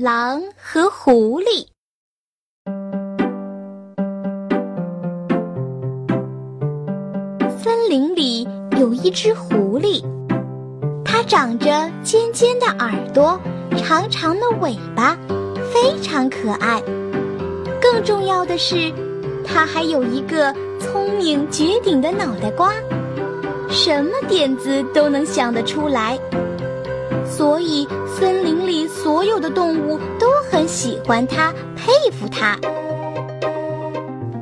狼和狐狸。森林里有一只狐狸，它长着尖尖的耳朵、长长的尾巴，非常可爱。更重要的是，它还有一个聪明绝顶的脑袋瓜，什么点子都能想得出来。所以，森林里所有的动物都很喜欢它，佩服它。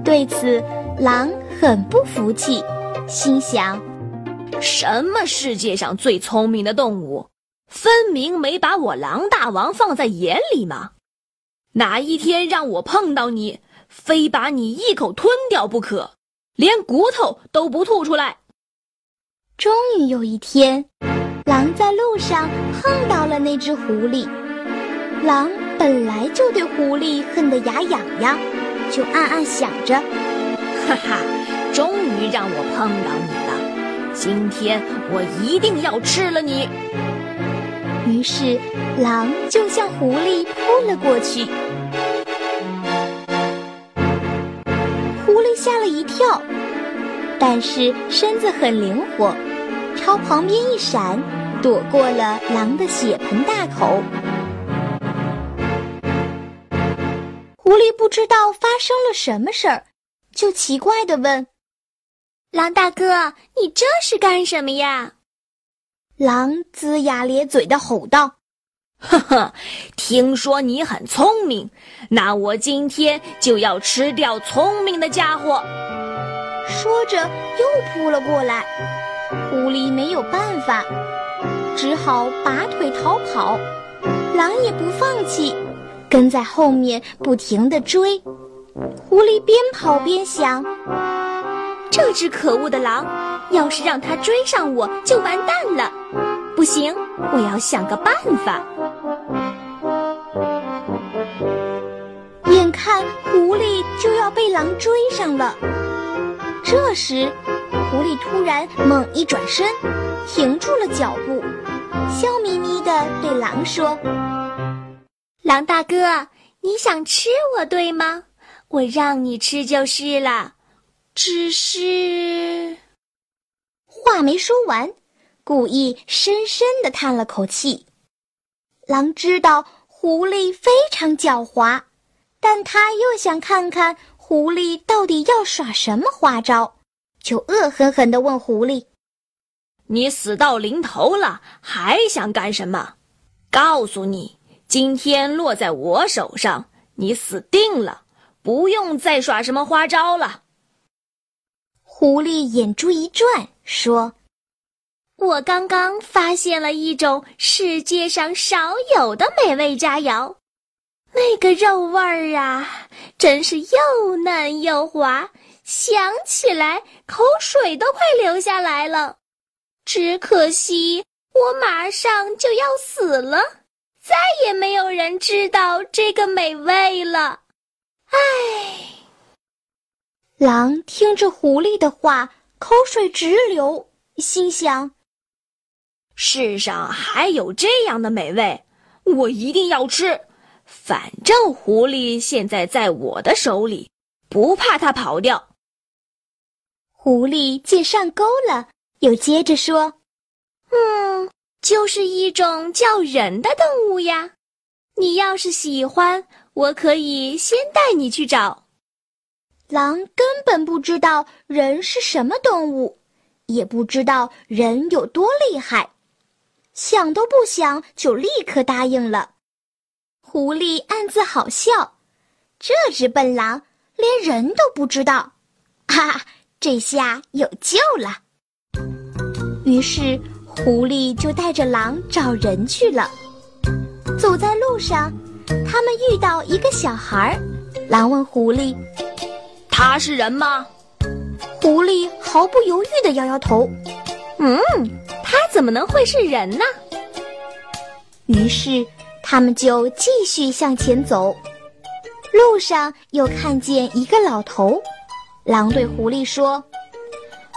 对此，狼很不服气，心想：什么世界上最聪明的动物，分明没把我狼大王放在眼里嘛！哪一天让我碰到你，非把你一口吞掉不可，连骨头都不吐出来！终于有一天。狼在路上碰到了那只狐狸，狼本来就对狐狸恨得牙痒痒，就暗暗想着：哈哈，终于让我碰到你了，今天我一定要吃了你。于是，狼就向狐狸扑了过去。狐狸吓了一跳，但是身子很灵活。朝旁边一闪，躲过了狼的血盆大口。狐狸不知道发生了什么事儿，就奇怪的问：“狼大哥，你这是干什么呀？”狼龇牙咧嘴的吼道：“呵呵，听说你很聪明，那我今天就要吃掉聪明的家伙。”说着又扑了过来。狐狸没有办法，只好拔腿逃跑。狼也不放弃，跟在后面不停地追。狐狸边跑边想：这只可恶的狼，要是让它追上我，就完蛋了。不行，我要想个办法。眼看狐狸就要被狼追上了，这时。狐狸突然猛一转身，停住了脚步，笑眯眯地对狼说：“狼大哥，你想吃我对吗？我让你吃就是了。只是……”话没说完，故意深深地叹了口气。狼知道狐狸非常狡猾，但他又想看看狐狸到底要耍什么花招。就恶狠狠地问狐狸：“你死到临头了，还想干什么？告诉你，今天落在我手上，你死定了，不用再耍什么花招了。”狐狸眼珠一转，说：“我刚刚发现了一种世界上少有的美味佳肴，那个肉味儿啊，真是又嫩又滑。”想起来，口水都快流下来了。只可惜我马上就要死了，再也没有人知道这个美味了。唉。狼听着狐狸的话，口水直流，心想：世上还有这样的美味，我一定要吃。反正狐狸现在在我的手里，不怕它跑掉。狐狸见上钩了，又接着说：“嗯，就是一种叫人的动物呀。你要是喜欢，我可以先带你去找。”狼根本不知道人是什么动物，也不知道人有多厉害，想都不想就立刻答应了。狐狸暗自好笑，这只笨狼连人都不知道，哈哈。这下有救了。于是，狐狸就带着狼找人去了。走在路上，他们遇到一个小孩。狼问狐狸：“他是人吗？”狐狸毫不犹豫地摇摇头：“嗯，他怎么能会是人呢？”于是，他们就继续向前走。路上又看见一个老头。狼对狐狸说，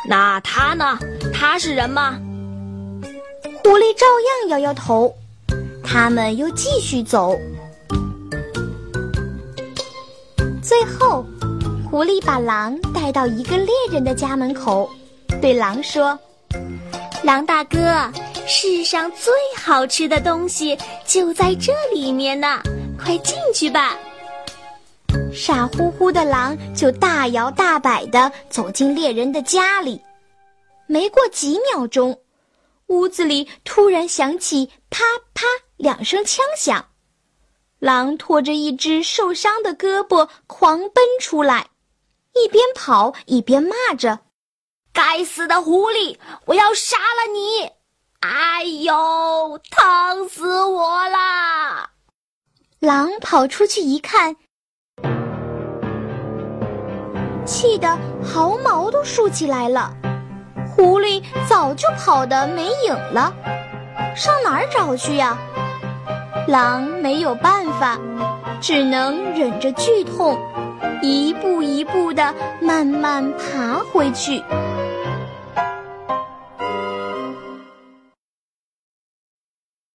那他呢？他是人吗？狐狸照样摇摇头，他们又继续走。最后狐狸把狼带到一个猎人的家门口，对狼说，狼大哥，世上最好吃的东西就在这里面呢，快进去吧。傻乎乎的狼就大摇大摆地走进猎人的家里。没过几秒钟，屋子里突然响起啪啪两声枪响，狼拖着一只受伤的胳膊狂奔出来，一边跑一边骂着：“该死的狐狸，我要杀了你！哎呦，疼死我啦！”狼跑出去一看。气得毫毛都竖起来了，狐狸早就跑得没影了，上哪儿找去呀？狼没有办法，只能忍着剧痛，一步一步地慢慢爬回去。